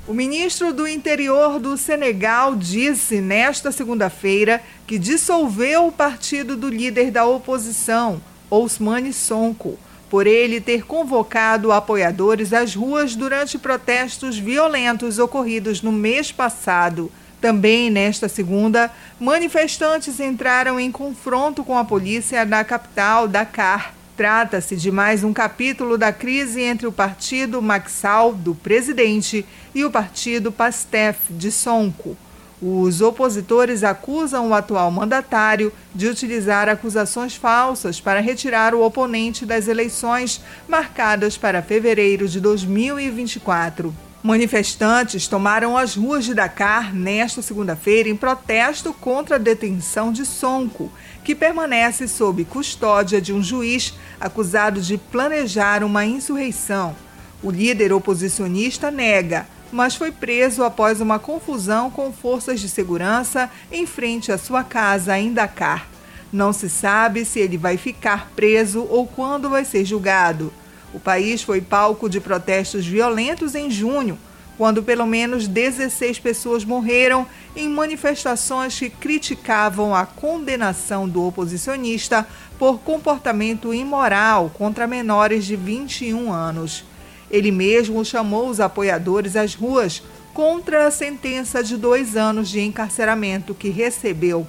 O ministro do Interior do Senegal disse nesta segunda-feira que dissolveu o partido do líder da oposição, Ousmane Sonko, por ele ter convocado apoiadores às ruas durante protestos violentos ocorridos no mês passado. Também nesta segunda, manifestantes entraram em confronto com a polícia na capital, Dakar. Trata-se de mais um capítulo da crise entre o partido Maxal, do presidente, e o partido Pastef, de Sonko. Os opositores acusam o atual mandatário de utilizar acusações falsas para retirar o oponente das eleições marcadas para fevereiro de 2024. Manifestantes tomaram as ruas de Dakar nesta segunda-feira em protesto contra a detenção de Sonko, que permanece sob custódia de um juiz acusado de planejar uma insurreição. O líder oposicionista nega mas foi preso após uma confusão com forças de segurança em frente à sua casa em Dakar. Não se sabe se ele vai ficar preso ou quando vai ser julgado. O país foi palco de protestos violentos em junho, quando pelo menos 16 pessoas morreram em manifestações que criticavam a condenação do oposicionista por comportamento imoral contra menores de 21 anos. Ele mesmo chamou os apoiadores às ruas contra a sentença de dois anos de encarceramento que recebeu.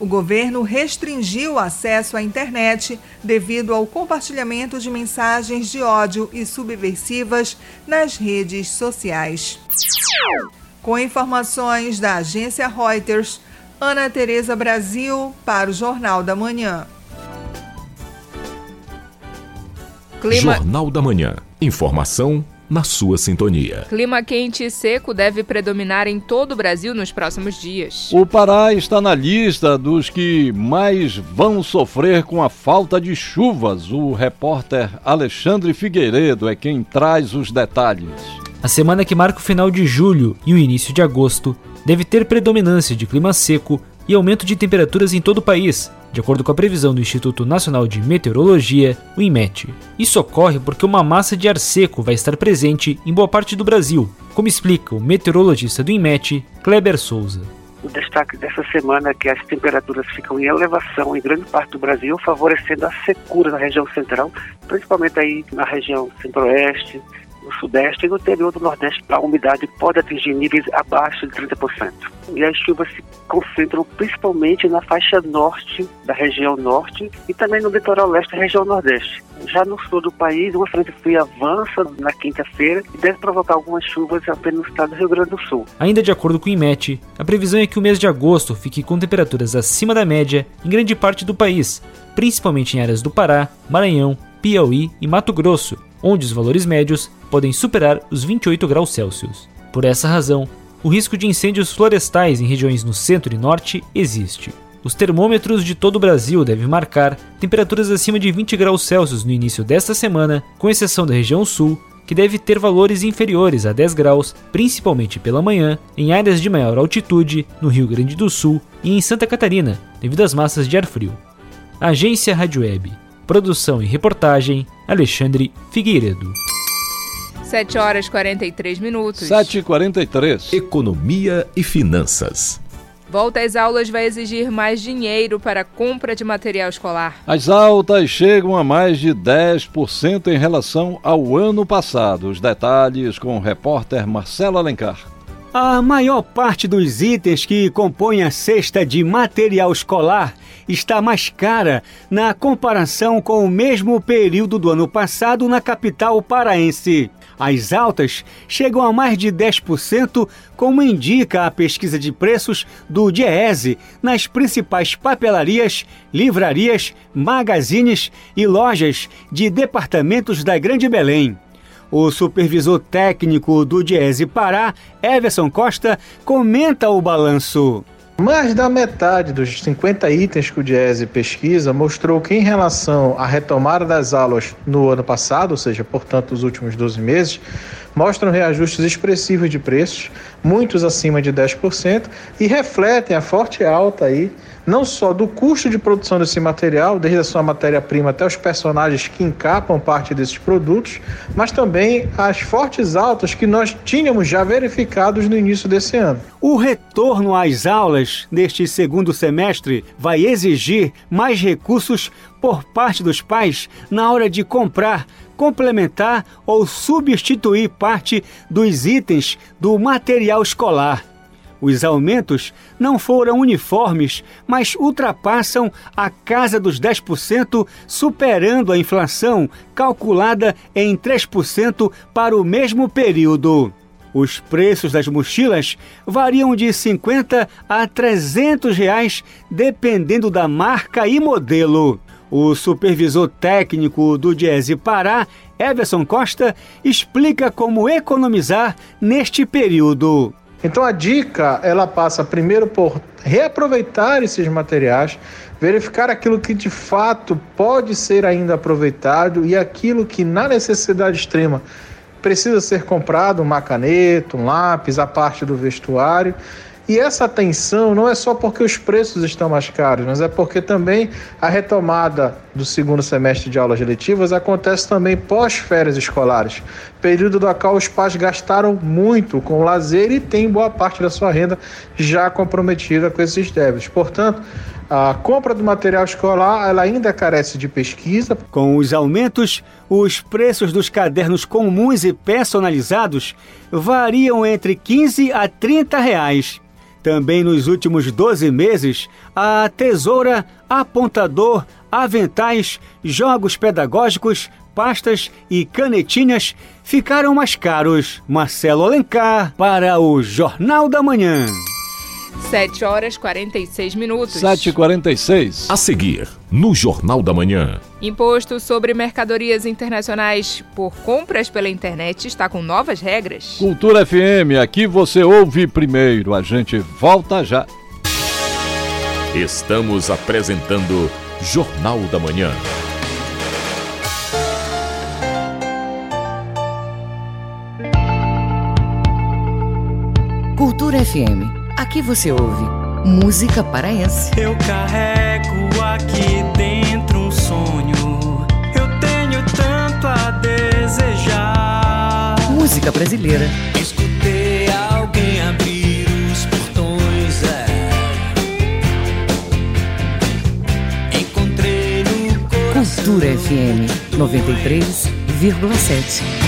O governo restringiu o acesso à internet devido ao compartilhamento de mensagens de ódio e subversivas nas redes sociais. Com informações da agência Reuters, Ana Tereza Brasil para o Jornal da Manhã. Clima... Jornal da Manhã. Informação na sua sintonia. Clima quente e seco deve predominar em todo o Brasil nos próximos dias. O Pará está na lista dos que mais vão sofrer com a falta de chuvas. O repórter Alexandre Figueiredo é quem traz os detalhes. A semana que marca o final de julho e o início de agosto deve ter predominância de clima seco e aumento de temperaturas em todo o país, de acordo com a previsão do Instituto Nacional de Meteorologia, o INMET. Isso ocorre porque uma massa de ar seco vai estar presente em boa parte do Brasil, como explica o meteorologista do INMET, Kleber Souza. O destaque dessa semana é que as temperaturas ficam em elevação em grande parte do Brasil, favorecendo a secura na região central, principalmente aí na região centro-oeste, sudeste e no interior do nordeste, a umidade pode atingir níveis abaixo de 30%. E as chuvas se concentram principalmente na faixa norte da região norte e também no litoral leste da região nordeste. Já no sul do país, uma frente fria avança na quinta-feira e deve provocar algumas chuvas apenas no estado do Rio Grande do Sul. Ainda de acordo com o IMET, a previsão é que o mês de agosto fique com temperaturas acima da média em grande parte do país, principalmente em áreas do Pará, Maranhão, Piauí e Mato Grosso, onde os valores médios podem superar os 28 graus Celsius. Por essa razão, o risco de incêndios florestais em regiões no centro e norte existe. Os termômetros de todo o Brasil devem marcar temperaturas acima de 20 graus Celsius no início desta semana, com exceção da região sul, que deve ter valores inferiores a 10 graus, principalmente pela manhã, em áreas de maior altitude, no Rio Grande do Sul e em Santa Catarina, devido às massas de ar frio. Agência Rádio Web. Produção e reportagem Alexandre Figueiredo. 7 horas e 43 minutos. 7h43. Economia e finanças. Volta às aulas vai exigir mais dinheiro para a compra de material escolar. As altas chegam a mais de 10% em relação ao ano passado. Os detalhes com o repórter Marcelo Alencar. A maior parte dos itens que compõem a cesta de material escolar está mais cara na comparação com o mesmo período do ano passado na capital paraense. As altas chegam a mais de 10%, como indica a pesquisa de preços do Diese nas principais papelarias, livrarias, magazines e lojas de departamentos da Grande Belém. O supervisor técnico do Diese Pará, Everson Costa, comenta o balanço. Mais da metade dos 50 itens que o Diese pesquisa mostrou que, em relação à retomada das aulas no ano passado, ou seja, portanto, os últimos 12 meses, mostram reajustes expressivos de preços, muitos acima de 10%, e refletem a forte alta aí, não só do custo de produção desse material, desde a sua matéria-prima até os personagens que encapam parte desses produtos, mas também as fortes altas que nós tínhamos já verificados no início desse ano. O retorno às aulas neste segundo semestre vai exigir mais recursos por parte dos pais na hora de comprar, complementar ou substituir parte dos itens do material escolar. Os aumentos não foram uniformes, mas ultrapassam a casa dos 10%, superando a inflação calculada em 3% para o mesmo período. Os preços das mochilas variam de 50 a 300 reais, dependendo da marca e modelo. O supervisor técnico do Diese Pará, Everson Costa, explica como economizar neste período. Então a dica, ela passa primeiro por reaproveitar esses materiais, verificar aquilo que de fato pode ser ainda aproveitado e aquilo que na necessidade extrema precisa ser comprado, uma caneta, um lápis, a parte do vestuário. E essa atenção não é só porque os preços estão mais caros, mas é porque também a retomada do segundo semestre de aulas letivas acontece também pós-férias escolares, período do qual os pais gastaram muito com lazer e tem boa parte da sua renda já comprometida com esses débitos. Portanto, a compra do material escolar ela ainda carece de pesquisa. Com os aumentos, os preços dos cadernos comuns e personalizados variam entre 15 a 30 reais. Também nos últimos 12 meses, a tesoura, apontador, aventais, jogos pedagógicos, pastas e canetinhas ficaram mais caros. Marcelo Alencar para o Jornal da Manhã. 7 horas 46 minutos. 7h46. A seguir, no Jornal da Manhã. Imposto sobre mercadorias internacionais por compras pela internet está com novas regras. Cultura FM, aqui você ouve primeiro. A gente volta já. Estamos apresentando Jornal da Manhã. Cultura FM. Aqui você ouve música paraense. Eu carrego aqui dentro um sonho. Eu tenho tanto a desejar. Música brasileira. Escutei alguém abrir os portões. É. Encontrei no coração. Cultura FM 93,7.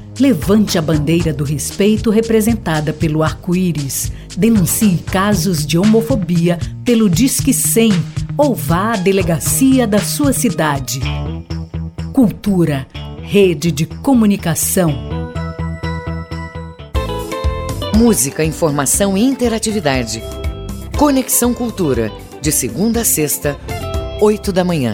Levante a bandeira do respeito representada pelo arco-íris. Denuncie casos de homofobia pelo Disque 100 ou vá à delegacia da sua cidade. Cultura, rede de comunicação. Música, informação e interatividade. Conexão Cultura, de segunda a sexta, oito da manhã.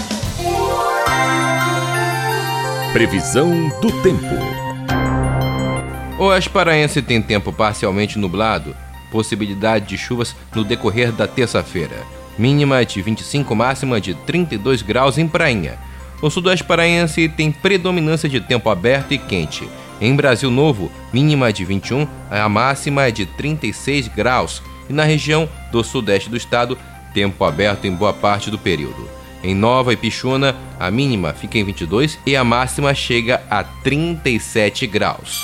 Previsão do tempo. O Oeste Paraense tem tempo parcialmente nublado, possibilidade de chuvas no decorrer da terça-feira. Mínima de 25, máxima de 32 graus em Prainha. O Sudoeste Paraense tem predominância de tempo aberto e quente. Em Brasil Novo, mínima de 21, a máxima é de 36 graus. E na região do sudeste do estado, tempo aberto em boa parte do período. Em Nova e Pichuna, a mínima fica em 22 e a máxima chega a 37 graus.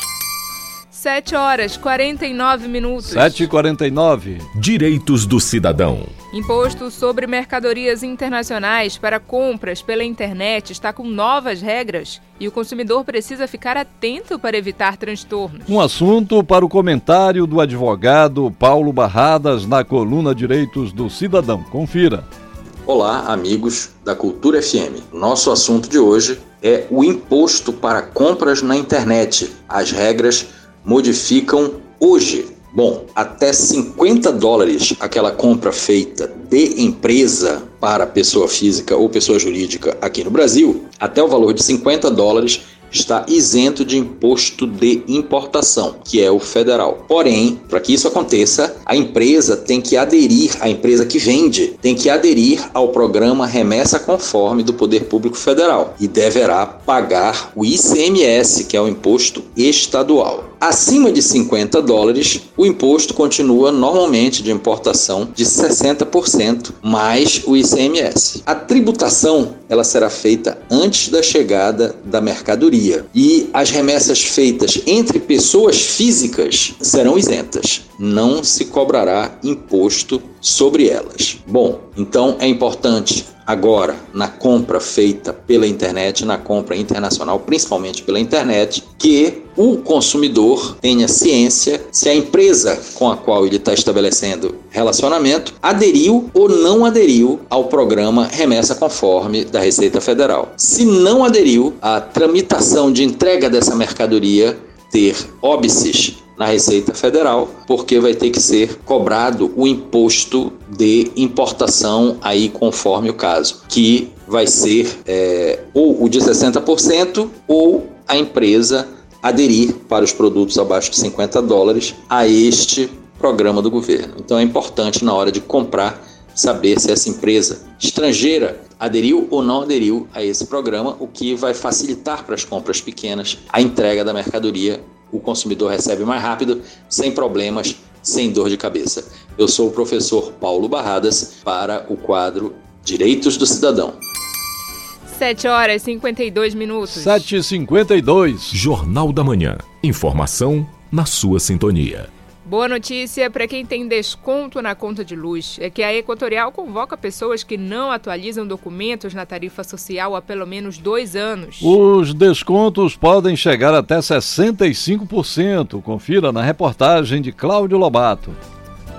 7 horas 49 minutos. 7h49. Direitos do cidadão. Imposto sobre mercadorias internacionais para compras pela internet está com novas regras e o consumidor precisa ficar atento para evitar transtornos. Um assunto para o comentário do advogado Paulo Barradas na coluna Direitos do Cidadão. Confira. Olá, amigos da Cultura FM. Nosso assunto de hoje é o imposto para compras na internet. As regras modificam hoje. Bom, até 50 dólares aquela compra feita de empresa para pessoa física ou pessoa jurídica aqui no Brasil, até o valor de 50 dólares está isento de imposto de importação, que é o federal. Porém, para que isso aconteça, a empresa tem que aderir, a empresa que vende, tem que aderir ao programa Remessa Conforme do Poder Público Federal e deverá pagar o ICMS, que é o imposto estadual. Acima de 50 dólares, o imposto continua normalmente de importação de 60% mais o ICMS. A tributação ela será feita antes da chegada da mercadoria e as remessas feitas entre pessoas físicas serão isentas. Não se cobrará imposto sobre elas. Bom, então é importante agora na compra feita pela internet, na compra internacional, principalmente pela internet, que o consumidor tenha ciência se a empresa com a qual ele está estabelecendo relacionamento aderiu ou não aderiu ao programa Remessa Conforme da Receita Federal. Se não aderiu, a tramitação de entrega dessa mercadoria ter óbices na Receita Federal, porque vai ter que ser cobrado o imposto de importação aí conforme o caso, que vai ser é, ou o de 60% ou a empresa aderir para os produtos abaixo de 50 dólares a este programa do governo. Então é importante na hora de comprar saber se essa empresa estrangeira aderiu ou não aderiu a esse programa, o que vai facilitar para as compras pequenas a entrega da mercadoria o consumidor recebe mais rápido, sem problemas, sem dor de cabeça. Eu sou o professor Paulo Barradas para o quadro Direitos do Cidadão. 7 horas e 52 minutos. 7 e 52 Jornal da Manhã. Informação na sua sintonia. Boa notícia para quem tem desconto na conta de luz é que a Equatorial convoca pessoas que não atualizam documentos na tarifa social há pelo menos dois anos. Os descontos podem chegar até 65%. Confira na reportagem de Cláudio Lobato.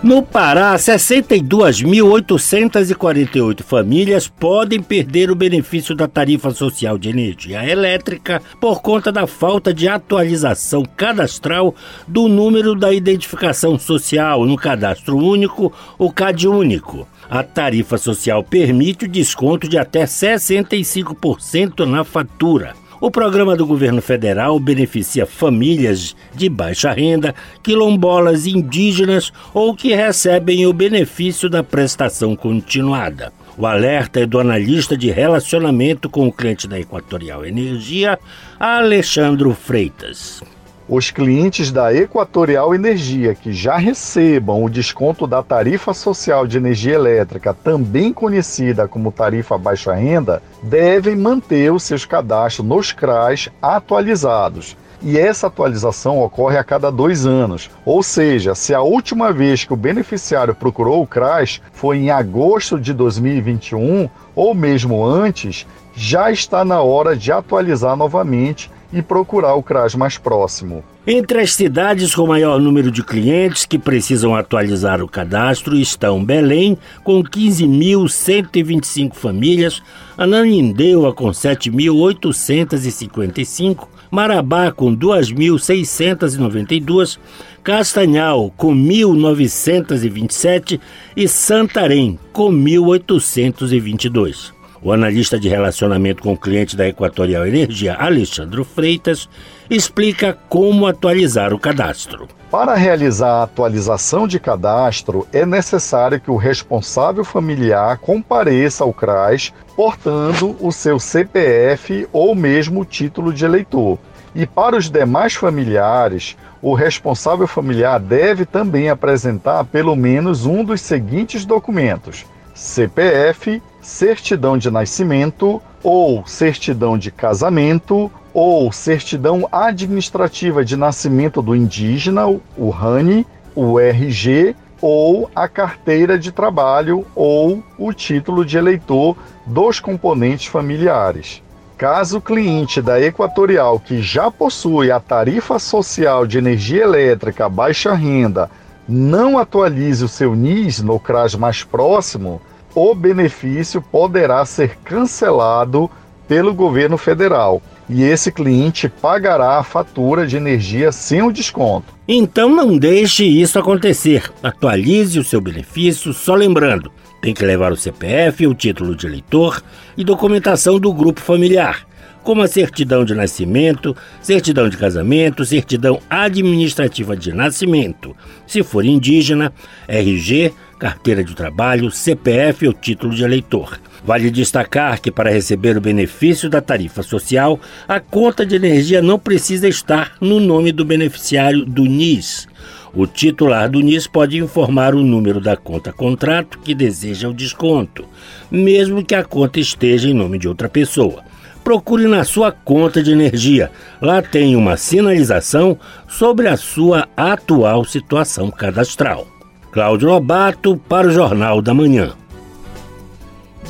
No Pará, 62.848 famílias podem perder o benefício da tarifa social de energia elétrica por conta da falta de atualização cadastral do número da identificação social no cadastro único, o CadÚnico. A tarifa social permite o desconto de até 65% na fatura. O programa do governo federal beneficia famílias de baixa renda, quilombolas indígenas ou que recebem o benefício da prestação continuada. O alerta é do analista de relacionamento com o cliente da Equatorial Energia, Alexandro Freitas. Os clientes da Equatorial Energia que já recebam o desconto da tarifa social de energia elétrica, também conhecida como tarifa baixa renda, devem manter os seus cadastros nos CRAs atualizados. E essa atualização ocorre a cada dois anos. Ou seja, se a última vez que o beneficiário procurou o CRAS foi em agosto de 2021 ou mesmo antes, já está na hora de atualizar novamente e procurar o CRAS mais próximo. Entre as cidades com maior número de clientes que precisam atualizar o cadastro estão Belém, com 15.125 famílias, Ananindeua, com 7.855, Marabá, com 2.692, Castanhal, com 1.927 e Santarém, com 1.822. O analista de relacionamento com cliente da Equatorial Energia, Alexandre Freitas, explica como atualizar o cadastro. Para realizar a atualização de cadastro, é necessário que o responsável familiar compareça ao CRAS portando o seu CPF ou mesmo título de eleitor. E para os demais familiares, o responsável familiar deve também apresentar pelo menos um dos seguintes documentos: CPF, certidão de nascimento ou certidão de casamento ou certidão administrativa de nascimento do indígena, o RANI, o RG ou a carteira de trabalho ou o título de eleitor dos componentes familiares. Caso o cliente da Equatorial que já possui a tarifa social de energia elétrica baixa renda não atualize o seu NIS no CRAS mais próximo, o benefício poderá ser cancelado pelo governo federal e esse cliente pagará a fatura de energia sem o desconto. Então não deixe isso acontecer. Atualize o seu benefício, só lembrando, tem que levar o CPF, o título de eleitor e documentação do grupo familiar, como a certidão de nascimento, certidão de casamento, certidão administrativa de nascimento, se for indígena, RG, carteira de trabalho, CPF ou título de eleitor. Vale destacar que para receber o benefício da tarifa social, a conta de energia não precisa estar no nome do beneficiário do NIS. O titular do NIS pode informar o número da conta contrato que deseja o desconto, mesmo que a conta esteja em nome de outra pessoa. Procure na sua conta de energia. Lá tem uma sinalização sobre a sua atual situação cadastral. Cláudio Lobato para o Jornal da Manhã.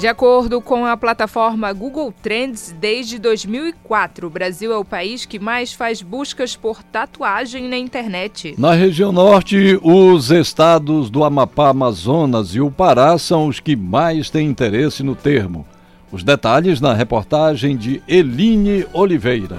De acordo com a plataforma Google Trends, desde 2004, o Brasil é o país que mais faz buscas por tatuagem na internet. Na região norte, os estados do Amapá, Amazonas e o Pará são os que mais têm interesse no termo. Os detalhes na reportagem de Eline Oliveira.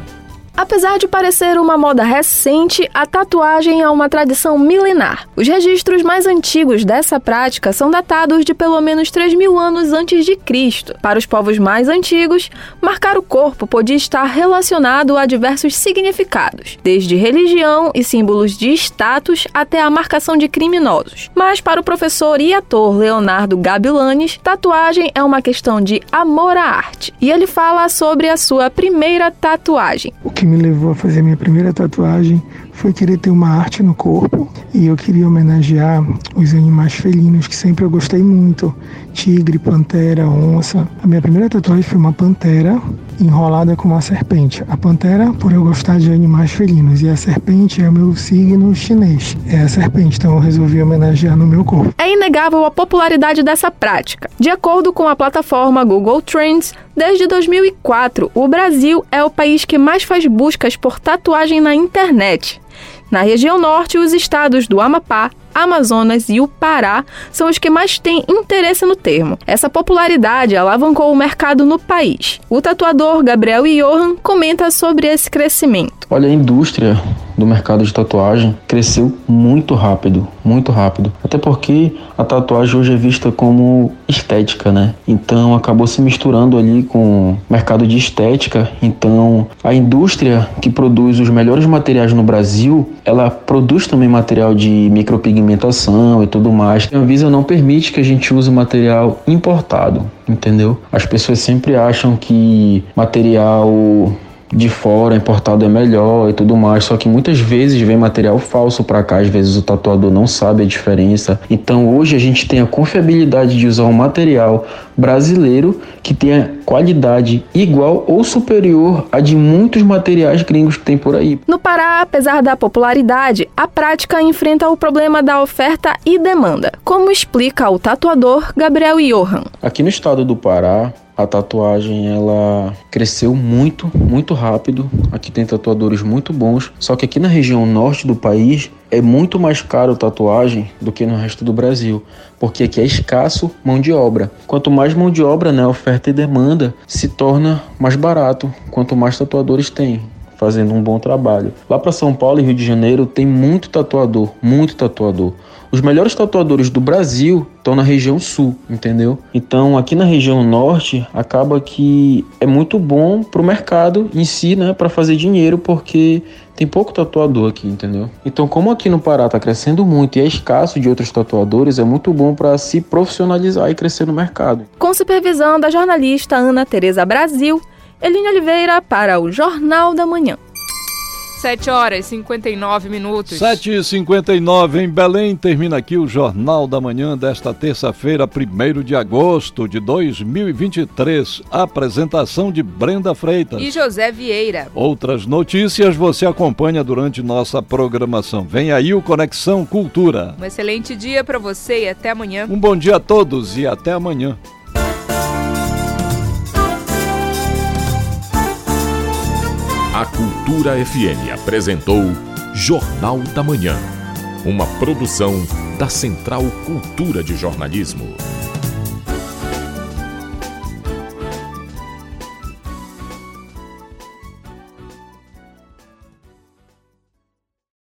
Apesar de parecer uma moda recente, a tatuagem é uma tradição milenar. Os registros mais antigos dessa prática são datados de pelo menos 3 mil anos antes de Cristo. Para os povos mais antigos, marcar o corpo podia estar relacionado a diversos significados, desde religião e símbolos de status até a marcação de criminosos. Mas para o professor e ator Leonardo Gabilanes, tatuagem é uma questão de amor à arte. E ele fala sobre a sua primeira tatuagem. O que me levou a fazer minha primeira tatuagem foi querer ter uma arte no corpo e eu queria homenagear os animais felinos que sempre eu gostei muito: tigre, pantera, onça. A minha primeira tatuagem foi uma pantera enrolada com uma serpente. A pantera, por eu gostar de animais felinos, e a serpente é o meu signo chinês. É a serpente, então eu resolvi homenagear no meu corpo. É inegável a popularidade dessa prática. De acordo com a plataforma Google Trends, desde 2004, o Brasil é o país que mais faz buscas por tatuagem na internet. Na região norte, os estados do Amapá, Amazonas e o Pará são os que mais têm interesse no termo. Essa popularidade alavancou o mercado no país. O tatuador Gabriel Johan comenta sobre esse crescimento. Olha, a indústria do mercado de tatuagem cresceu muito rápido, muito rápido. Até porque a tatuagem hoje é vista como estética, né? Então acabou se misturando ali com o mercado de estética. Então a indústria que produz os melhores materiais no Brasil, ela produz também material de micropigmentação e tudo mais. A Anvisa não permite que a gente use material importado, entendeu? As pessoas sempre acham que material de fora, importado é melhor e tudo mais, só que muitas vezes vem material falso para cá, às vezes o tatuador não sabe a diferença. Então hoje a gente tem a confiabilidade de usar um material brasileiro que tenha qualidade igual ou superior a de muitos materiais gringos que tem por aí. No Pará, apesar da popularidade, a prática enfrenta o problema da oferta e demanda, como explica o tatuador Gabriel Johan. Aqui no estado do Pará, a tatuagem ela cresceu muito, muito rápido. Aqui tem tatuadores muito bons, só que aqui na região norte do país é muito mais caro tatuagem do que no resto do Brasil, porque aqui é escasso mão de obra. Quanto mais mão de obra, né, oferta e demanda, se torna mais barato, quanto mais tatuadores tem fazendo um bom trabalho. Lá para São Paulo e Rio de Janeiro tem muito tatuador, muito tatuador. Os melhores tatuadores do Brasil estão na região sul, entendeu? Então, aqui na região norte, acaba que é muito bom pro mercado em si, né, para fazer dinheiro, porque tem pouco tatuador aqui, entendeu? Então, como aqui no Pará tá crescendo muito e é escasso de outros tatuadores, é muito bom para se profissionalizar e crescer no mercado. Com supervisão da jornalista Ana Teresa Brasil, Eline Oliveira para o Jornal da Manhã. 7 horas e 59 minutos. 7 e 59 em Belém. Termina aqui o Jornal da Manhã desta terça-feira, 1 de agosto de 2023. Apresentação de Brenda Freitas. E José Vieira. Outras notícias você acompanha durante nossa programação. Vem aí o Conexão Cultura. Um excelente dia para você e até amanhã. Um bom dia a todos e até amanhã. A Cultura FM apresentou Jornal da Manhã, uma produção da Central Cultura de Jornalismo.